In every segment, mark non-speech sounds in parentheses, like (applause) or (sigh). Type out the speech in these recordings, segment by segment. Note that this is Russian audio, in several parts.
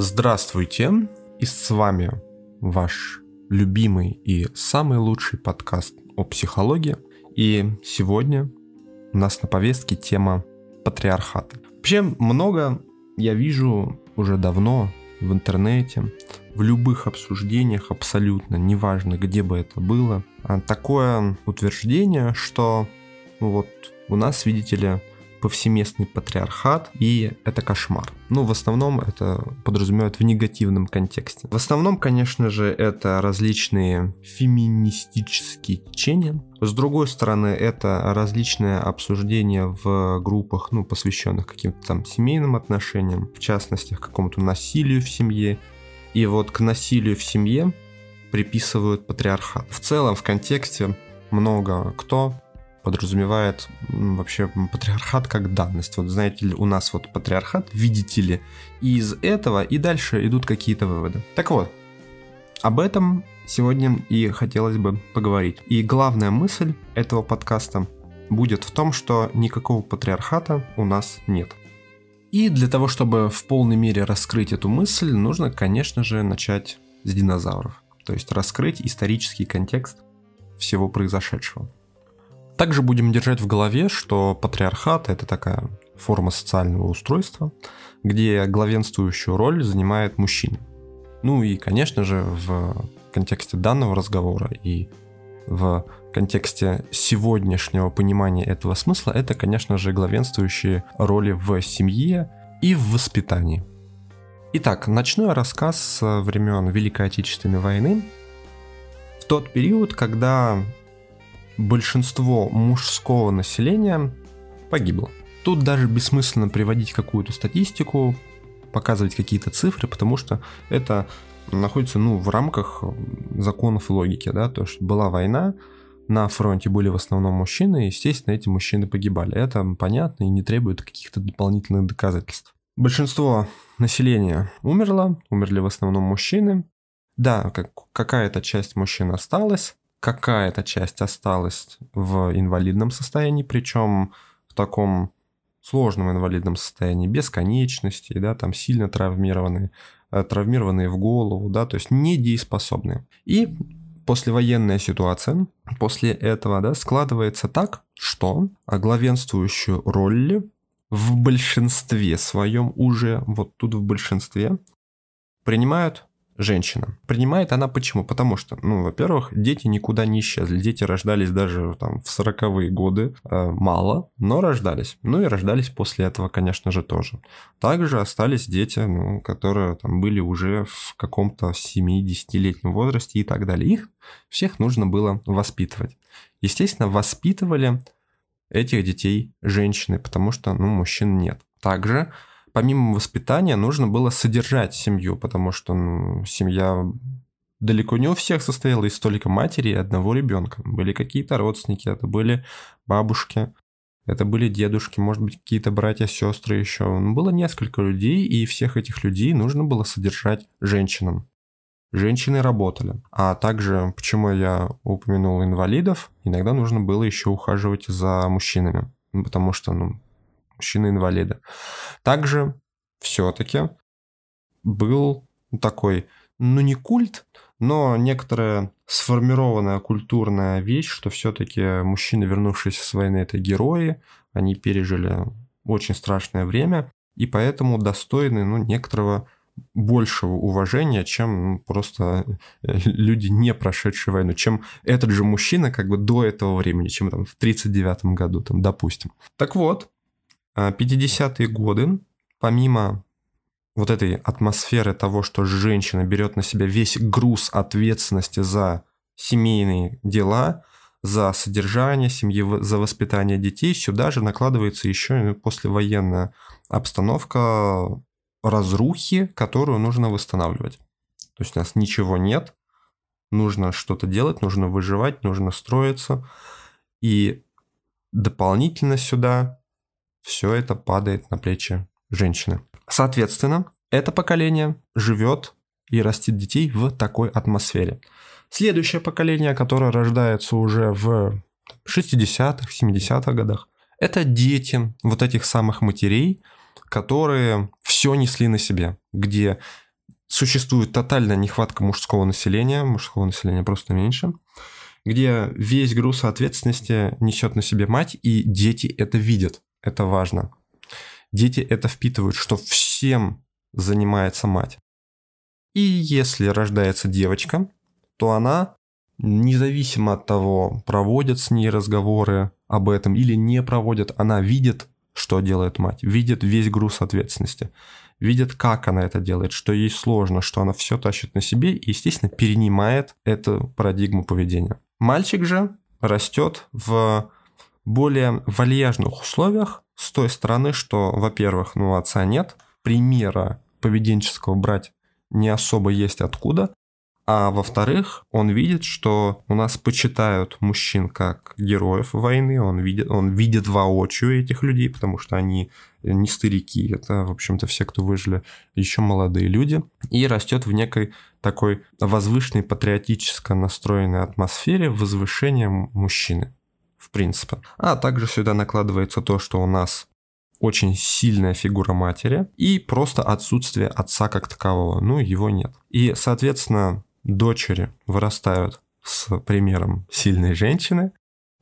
Здравствуйте, и с вами ваш любимый и самый лучший подкаст о психологии. И сегодня у нас на повестке тема патриархата. Вообще много я вижу уже давно в интернете, в любых обсуждениях абсолютно, неважно где бы это было, такое утверждение, что вот у нас, видите ли, повсеместный патриархат, и это кошмар. Ну, в основном это подразумевает в негативном контексте. В основном, конечно же, это различные феминистические течения. С другой стороны, это различные обсуждения в группах, ну, посвященных каким-то там семейным отношениям, в частности, к какому-то насилию в семье. И вот к насилию в семье приписывают патриархат. В целом, в контексте много кто подразумевает вообще патриархат как данность. Вот знаете ли, у нас вот патриархат, видите ли, и из этого и дальше идут какие-то выводы. Так вот, об этом сегодня и хотелось бы поговорить. И главная мысль этого подкаста будет в том, что никакого патриархата у нас нет. И для того, чтобы в полной мере раскрыть эту мысль, нужно, конечно же, начать с динозавров. То есть раскрыть исторический контекст всего произошедшего. Также будем держать в голове, что патриархат – это такая форма социального устройства, где главенствующую роль занимает мужчина. Ну и, конечно же, в контексте данного разговора и в контексте сегодняшнего понимания этого смысла, это, конечно же, главенствующие роли в семье и в воспитании. Итак, начну я рассказ с времен Великой Отечественной войны. В тот период, когда большинство мужского населения погибло. Тут даже бессмысленно приводить какую-то статистику, показывать какие-то цифры, потому что это находится ну, в рамках законов логики. Да? То есть была война, на фронте были в основном мужчины, и, естественно, эти мужчины погибали. Это понятно и не требует каких-то дополнительных доказательств. Большинство населения умерло, умерли в основном мужчины. Да, как, какая-то часть мужчин осталась, какая-то часть осталась в инвалидном состоянии, причем в таком сложном инвалидном состоянии, без конечностей, да, там сильно травмированные, э, травмированные в голову, да, то есть недееспособные. И послевоенная ситуация после этого, да, складывается так, что главенствующую роль в большинстве своем уже, вот тут в большинстве, принимают женщина. Принимает она почему? Потому что, ну, во-первых, дети никуда не исчезли. Дети рождались даже там в 40-е годы э, мало, но рождались. Ну и рождались после этого, конечно же, тоже. Также остались дети, ну, которые там были уже в каком-то 7-10-летнем возрасте и так далее. Их всех нужно было воспитывать. Естественно, воспитывали этих детей женщины, потому что, ну, мужчин нет. Также помимо воспитания нужно было содержать семью, потому что ну, семья далеко не у всех состояла из столика матери и одного ребенка. Были какие-то родственники, это были бабушки, это были дедушки, может быть, какие-то братья, сестры еще. Ну, было несколько людей, и всех этих людей нужно было содержать женщинам. Женщины работали. А также, почему я упомянул инвалидов, иногда нужно было еще ухаживать за мужчинами. Потому что, ну, мужчины-инвалиды. Также все-таки был такой, ну не культ, но некоторая сформированная культурная вещь, что все-таки мужчины, вернувшиеся с войны, это герои, они пережили очень страшное время, и поэтому достойны ну, некоторого большего уважения, чем ну, просто э, люди, не прошедшие войну, чем этот же мужчина как бы до этого времени, чем там в 39 году, там, допустим. Так вот, 50-е а, годы, помимо вот этой атмосферы того, что женщина берет на себя весь груз ответственности за семейные дела, за содержание семьи, за воспитание детей, сюда же накладывается еще и послевоенная обстановка разрухи, которую нужно восстанавливать. То есть у нас ничего нет, нужно что-то делать, нужно выживать, нужно строиться. И дополнительно сюда все это падает на плечи женщины. Соответственно, это поколение живет и растит детей в такой атмосфере. Следующее поколение, которое рождается уже в 60-х, 70-х годах, это дети вот этих самых матерей, которые все несли на себе, где существует тотальная нехватка мужского населения, мужского населения просто меньше, где весь груз ответственности несет на себе мать, и дети это видят. Это важно. Дети это впитывают, что всем занимается мать. И если рождается девочка, то она, независимо от того, проводят с ней разговоры об этом или не проводят, она видит, что делает мать, видит весь груз ответственности, видит, как она это делает, что ей сложно, что она все тащит на себе и, естественно, перенимает эту парадигму поведения. Мальчик же растет в более вальяжных условиях с той стороны, что, во-первых, ну, отца нет, примера поведенческого брать не особо есть откуда, а во-вторых, он видит, что у нас почитают мужчин как героев войны, он видит, он видит воочию этих людей, потому что они не старики, это, в общем-то, все, кто выжили, еще молодые люди, и растет в некой такой возвышенной, патриотически настроенной атмосфере возвышения мужчины, в принципе. А также сюда накладывается то, что у нас очень сильная фигура матери и просто отсутствие отца как такового, ну, его нет. И, соответственно, дочери вырастают с примером сильной женщины,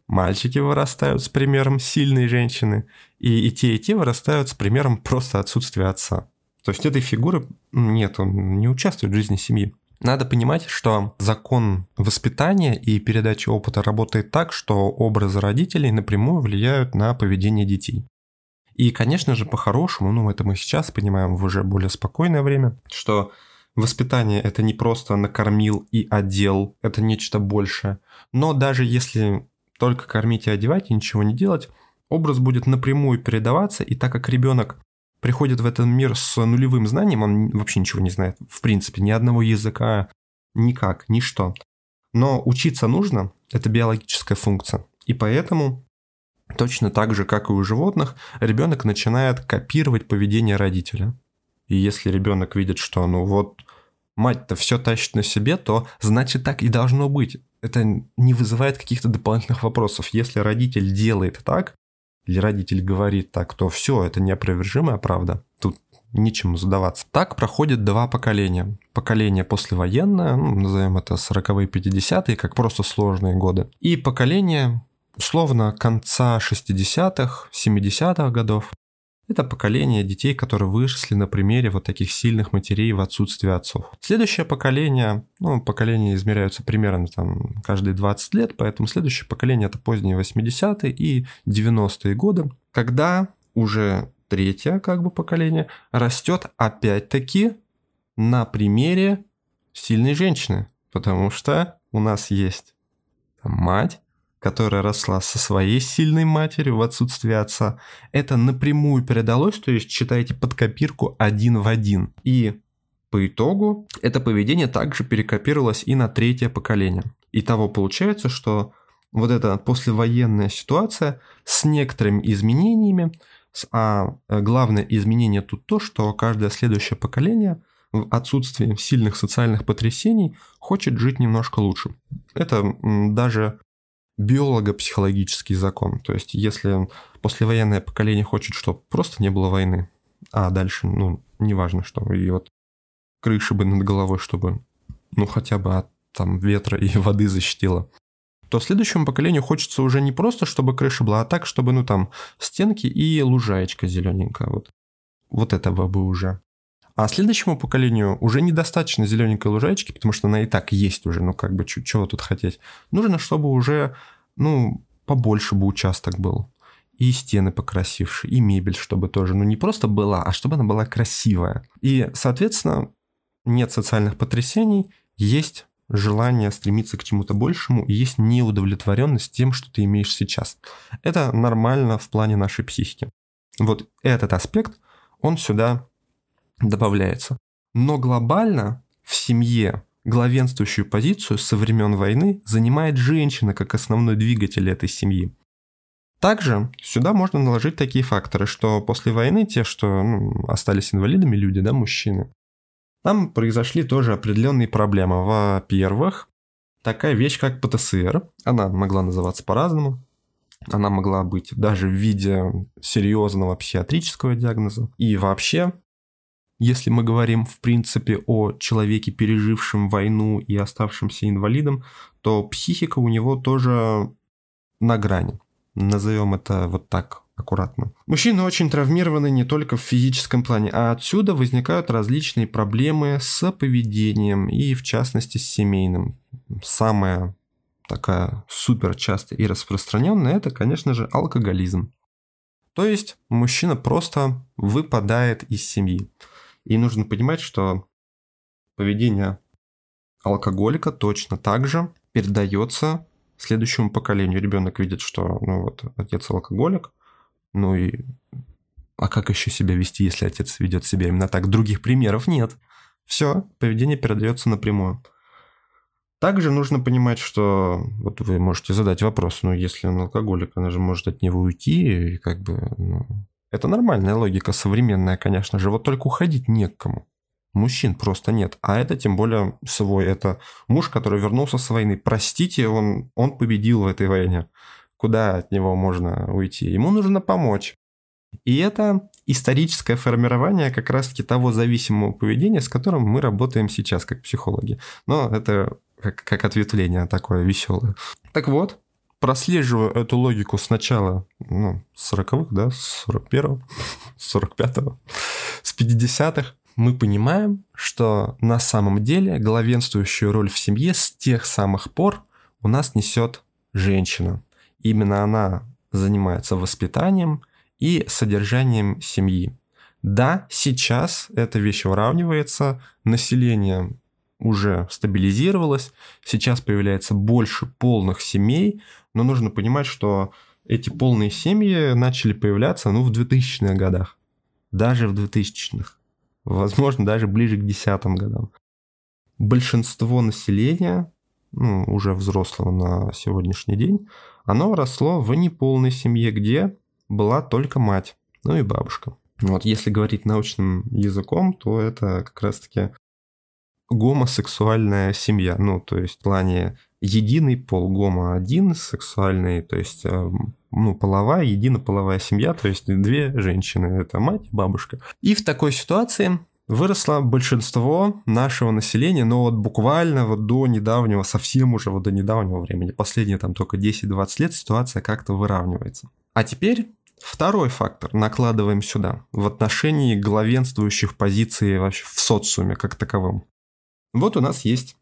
мальчики вырастают с примером сильной женщины, и, и те, и те вырастают с примером просто отсутствия отца. То есть этой фигуры нет, он не участвует в жизни семьи. Надо понимать, что закон воспитания и передачи опыта работает так, что образы родителей напрямую влияют на поведение детей. И, конечно же, по-хорошему, ну, это мы сейчас понимаем в уже более спокойное время, что Воспитание это не просто накормил и одел, это нечто большее. Но даже если только кормить и одевать и ничего не делать, образ будет напрямую передаваться, и так как ребенок приходит в этот мир с нулевым знанием, он вообще ничего не знает, в принципе, ни одного языка, никак, ничто. Но учиться нужно, это биологическая функция. И поэтому точно так же, как и у животных, ребенок начинает копировать поведение родителя. И если ребенок видит, что ну вот мать-то все тащит на себе, то значит так и должно быть. Это не вызывает каких-то дополнительных вопросов. Если родитель делает так, или родитель говорит так, то все, это неопровержимая правда. Тут нечему задаваться. Так проходит два поколения. Поколение послевоенное, ну, назовем это 40-е, 50-е, как просто сложные годы. И поколение, условно, конца 60-х, 70-х годов. Это поколение детей, которые выросли на примере вот таких сильных матерей в отсутствии отцов. Следующее поколение, ну, поколения измеряются примерно там каждые 20 лет, поэтому следующее поколение это поздние 80-е и 90-е годы, когда уже третье как бы поколение растет опять-таки на примере сильной женщины, потому что у нас есть там, мать, которая росла со своей сильной матерью в отсутствие отца, это напрямую передалось, то есть читаете под копирку один в один. И по итогу это поведение также перекопировалось и на третье поколение. И того получается, что вот эта послевоенная ситуация с некоторыми изменениями, а главное изменение тут то, что каждое следующее поколение в отсутствии сильных социальных потрясений хочет жить немножко лучше. Это даже биолого-психологический закон. То есть, если послевоенное поколение хочет, чтобы просто не было войны, а дальше, ну, неважно что, и вот крыши бы над головой, чтобы, ну, хотя бы от там ветра и воды защитила, то следующему поколению хочется уже не просто, чтобы крыша была, а так, чтобы, ну, там, стенки и лужаечка зелененькая, вот. Вот этого бы уже. А следующему поколению уже недостаточно зелененькой лужайки, потому что она и так есть уже, ну как бы чего тут хотеть. Нужно, чтобы уже, ну, побольше бы участок был. И стены покрасившие, и мебель, чтобы тоже, ну не просто была, а чтобы она была красивая. И, соответственно, нет социальных потрясений, есть желание стремиться к чему-то большему, и есть неудовлетворенность тем, что ты имеешь сейчас. Это нормально в плане нашей психики. Вот этот аспект, он сюда добавляется. Но глобально в семье главенствующую позицию со времен войны занимает женщина как основной двигатель этой семьи. Также сюда можно наложить такие факторы, что после войны те, что ну, остались инвалидами люди, да, мужчины, там произошли тоже определенные проблемы. Во-первых, такая вещь, как ПТСР, она могла называться по-разному, она могла быть даже в виде серьезного психиатрического диагноза. И вообще если мы говорим, в принципе, о человеке, пережившем войну и оставшемся инвалидом, то психика у него тоже на грани. Назовем это вот так аккуратно. Мужчины очень травмированы не только в физическом плане, а отсюда возникают различные проблемы с поведением и, в частности, с семейным. Самая такая супер частая и распространенная, это, конечно же, алкоголизм. То есть мужчина просто выпадает из семьи. И нужно понимать, что поведение алкоголика точно так же передается следующему поколению. Ребенок видит, что ну вот отец алкоголик, ну и а как еще себя вести, если отец ведет себя именно так? Других примеров нет. Все, поведение передается напрямую. Также нужно понимать, что вот вы можете задать вопрос, ну если он алкоголик, она же может от него уйти, и как бы, ну, это нормальная логика, современная, конечно же, вот только уходить не к кому. Мужчин просто нет. А это тем более свой. Это муж, который вернулся с войны. Простите, он, он победил в этой войне. Куда от него можно уйти? Ему нужно помочь. И это историческое формирование как раз-таки того зависимого поведения, с которым мы работаем сейчас как психологи. Но это как, как ответвление такое веселое. Так вот, прослеживаю эту логику сначала, ну, с 40-х, да, с 41-го, (laughs) с 45-го, с 50-х, мы понимаем, что на самом деле главенствующую роль в семье с тех самых пор у нас несет женщина. Именно она занимается воспитанием и содержанием семьи. Да, сейчас эта вещь уравнивается, население уже стабилизировалось, сейчас появляется больше полных семей, но нужно понимать, что эти полные семьи начали появляться ну, в 2000-х годах. Даже в 2000-х. Возможно, даже ближе к десятым годам. Большинство населения, ну, уже взрослого на сегодняшний день, оно росло в неполной семье, где была только мать, ну и бабушка. Вот если говорить научным языком, то это как раз-таки гомосексуальная семья. Ну, то есть в плане единый пол, гомо один сексуальный, то есть э, ну, половая, единополовая семья, то есть две женщины, это мать и бабушка. И в такой ситуации выросло большинство нашего населения, но вот буквально вот до недавнего, совсем уже вот до недавнего времени, последние там только 10-20 лет ситуация как-то выравнивается. А теперь Второй фактор накладываем сюда в отношении главенствующих позиций вообще в социуме как таковом. Вот у нас есть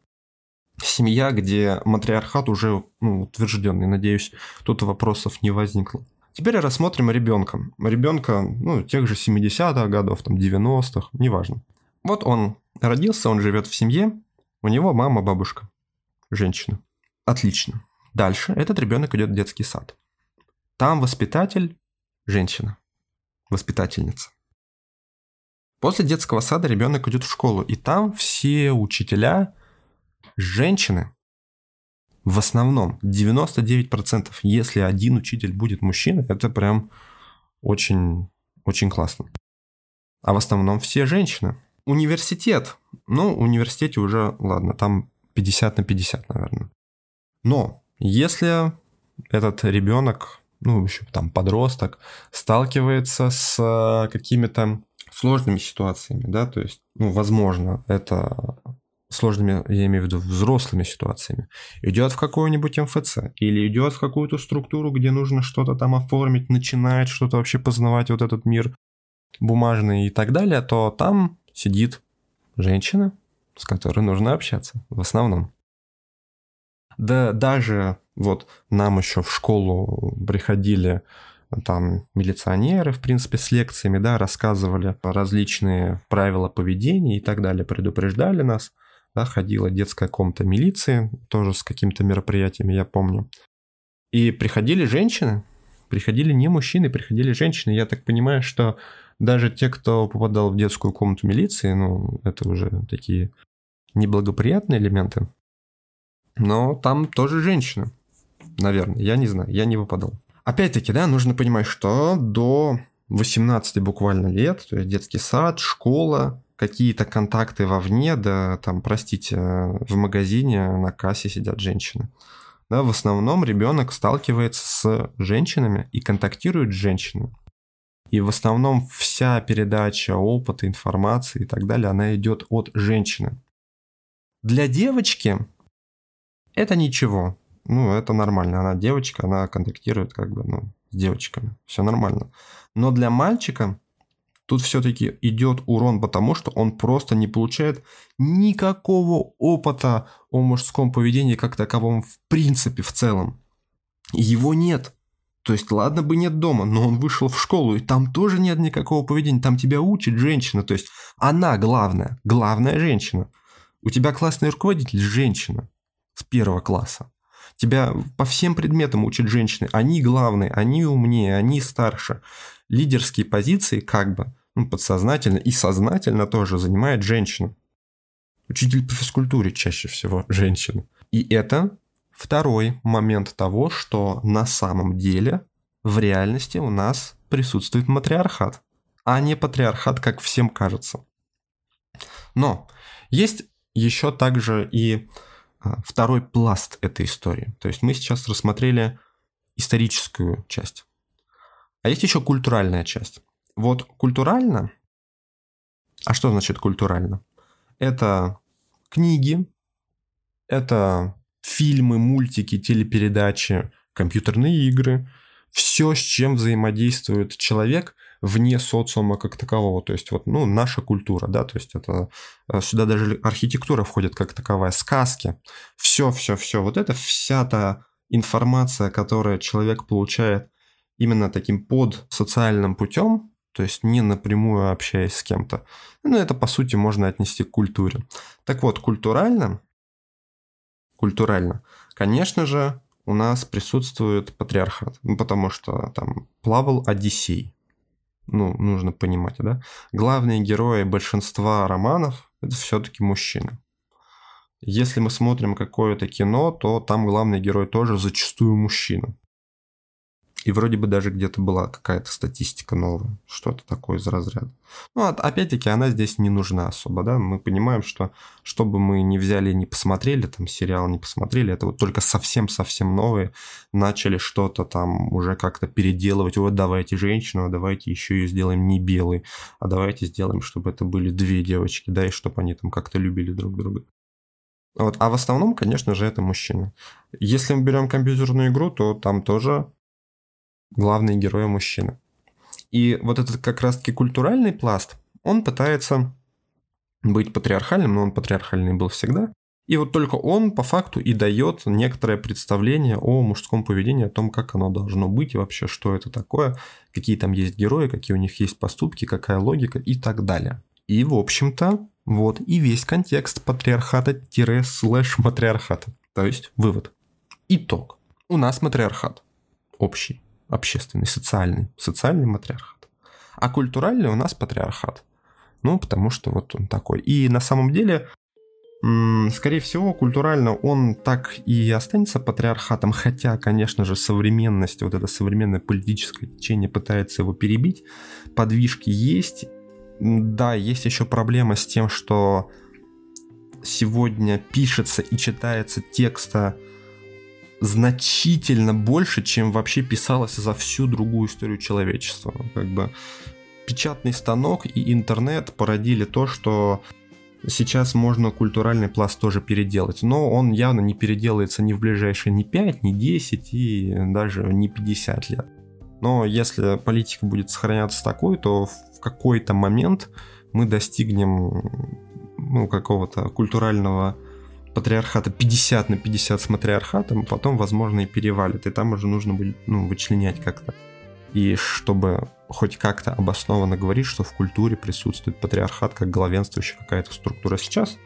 семья, где матриархат уже ну, утвержденный. Надеюсь, тут вопросов не возникло. Теперь рассмотрим ребенка. Ребенка, ну, тех же 70-х годов, там, 90-х, неважно. Вот он родился, он живет в семье, у него мама, бабушка, женщина. Отлично. Дальше этот ребенок идет в детский сад. Там воспитатель – женщина, воспитательница. После детского сада ребенок идет в школу, и там все учителя женщины. В основном 99%, если один учитель будет мужчина, это прям очень, очень классно. А в основном все женщины. Университет. Ну, в университете уже, ладно, там 50 на 50, наверное. Но если этот ребенок, ну, еще там подросток, сталкивается с э, какими-то сложными ситуациями, да, то есть, ну, возможно, это сложными, я имею в виду, взрослыми ситуациями, идет в какой-нибудь МФЦ или идет в какую-то структуру, где нужно что-то там оформить, начинает что-то вообще познавать вот этот мир бумажный и так далее, то там сидит женщина, с которой нужно общаться в основном. Да даже вот нам еще в школу приходили там милиционеры, в принципе, с лекциями, да, рассказывали различные правила поведения и так далее, предупреждали нас, да, ходила детская комната милиции, тоже с какими-то мероприятиями, я помню. И приходили женщины, приходили не мужчины, приходили женщины. Я так понимаю, что даже те, кто попадал в детскую комнату милиции, ну, это уже такие неблагоприятные элементы. Но там тоже женщины, наверное, я не знаю, я не выпадал. Опять-таки, да, нужно понимать, что до 18 буквально лет, то есть детский сад, школа, какие-то контакты вовне, да, там, простите, в магазине на кассе сидят женщины. Да, в основном ребенок сталкивается с женщинами и контактирует с женщинами. И в основном вся передача опыта, информации и так далее, она идет от женщины. Для девочки это ничего. Ну, это нормально. Она девочка, она контактирует как бы, ну, с девочками. Все нормально. Но для мальчика тут все-таки идет урон, потому что он просто не получает никакого опыта о мужском поведении как таковом в принципе, в целом. Его нет. То есть, ладно бы нет дома, но он вышел в школу, и там тоже нет никакого поведения. Там тебя учит женщина. То есть, она главная. Главная женщина. У тебя классный руководитель – женщина с первого класса. Тебя по всем предметам учат женщины. Они главные, они умнее, они старше. Лидерские позиции как бы ну, подсознательно и сознательно тоже занимает женщина. Учитель по физкультуре чаще всего женщина. И это второй момент того, что на самом деле в реальности у нас присутствует матриархат, а не патриархат, как всем кажется. Но есть еще также и второй пласт этой истории. То есть мы сейчас рассмотрели историческую часть. А есть еще культуральная часть. Вот культурально, а что значит культурально? Это книги, это фильмы, мультики, телепередачи, компьютерные игры, все, с чем взаимодействует человек вне социума как такового. То есть вот, ну, наша культура, да, то есть это э, сюда даже архитектура входит как таковая, сказки, все, все, все. Вот это вся та информация, которую человек получает именно таким под социальным путем, то есть не напрямую общаясь с кем-то. Ну, это, по сути, можно отнести к культуре. Так вот, культурально, культурально, конечно же, у нас присутствует патриархат, ну, потому что там плавал Одиссей. Ну, нужно понимать, да? Главные герои большинства романов – это все-таки мужчины. Если мы смотрим какое-то кино, то там главный герой тоже зачастую мужчина. И вроде бы даже где-то была какая-то статистика новая, что-то такое из разряда. Ну, опять-таки, она здесь не нужна особо, да, мы понимаем, что что бы мы не взяли, не посмотрели, там, сериал не посмотрели, это вот только совсем-совсем новые начали что-то там уже как-то переделывать, вот давайте женщину, а давайте еще ее сделаем не белой, а давайте сделаем, чтобы это были две девочки, да, и чтобы они там как-то любили друг друга. Вот. А в основном, конечно же, это мужчины. Если мы берем компьютерную игру, то там тоже главные герои мужчины. И вот этот как раз-таки культуральный пласт, он пытается быть патриархальным, но он патриархальный был всегда. И вот только он по факту и дает некоторое представление о мужском поведении, о том, как оно должно быть и вообще, что это такое, какие там есть герои, какие у них есть поступки, какая логика и так далее. И, в общем-то, вот и весь контекст патриархата-слэш-матриархата. То есть, вывод. Итог. У нас матриархат. Общий общественный, социальный, социальный матриархат. А культуральный у нас патриархат. Ну, потому что вот он такой. И на самом деле, скорее всего, культурально он так и останется патриархатом, хотя, конечно же, современность, вот это современное политическое течение пытается его перебить. Подвижки есть. Да, есть еще проблема с тем, что сегодня пишется и читается текста значительно больше, чем вообще писалось за всю другую историю человечества. Как бы печатный станок и интернет породили то, что сейчас можно культуральный пласт тоже переделать, но он явно не переделается ни в ближайшие ни 5, ни 10 и даже не 50 лет. Но если политика будет сохраняться такой, то в какой-то момент мы достигнем ну, какого-то культурального патриархата 50 на 50 с матриархатом, потом, возможно, и перевалит. И там уже нужно будет ну, вычленять как-то. И чтобы хоть как-то обоснованно говорить, что в культуре присутствует патриархат как главенствующая какая-то структура сейчас,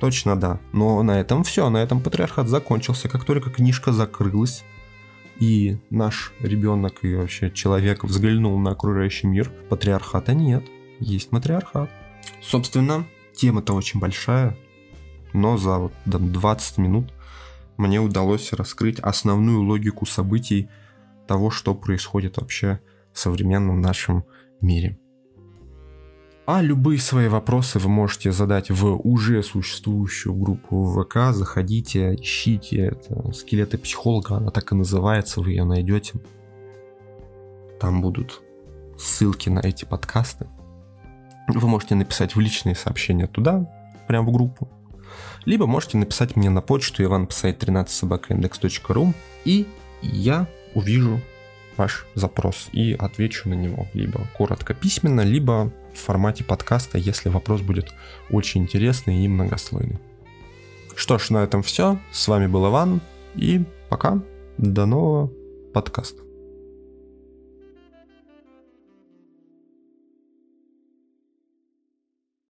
точно да. Но на этом все, на этом патриархат закончился. Как только книжка закрылась, и наш ребенок и вообще человек взглянул на окружающий мир, патриархата нет, есть матриархат. Собственно, тема-то очень большая, но за вот 20 минут мне удалось раскрыть основную логику событий того, что происходит вообще в современном нашем мире. А любые свои вопросы вы можете задать в уже существующую группу ВК. Заходите, ищите. Это скелеты психолога, она так и называется, вы ее найдете. Там будут ссылки на эти подкасты. Вы можете написать в личные сообщения туда, прямо в группу. Либо можете написать мне на почту ivanpsay13 собакаиндекс.ру и я увижу ваш запрос и отвечу на него либо коротко письменно, либо в формате подкаста, если вопрос будет очень интересный и многослойный. Что ж, на этом все. С вами был Иван и пока. До нового подкаста.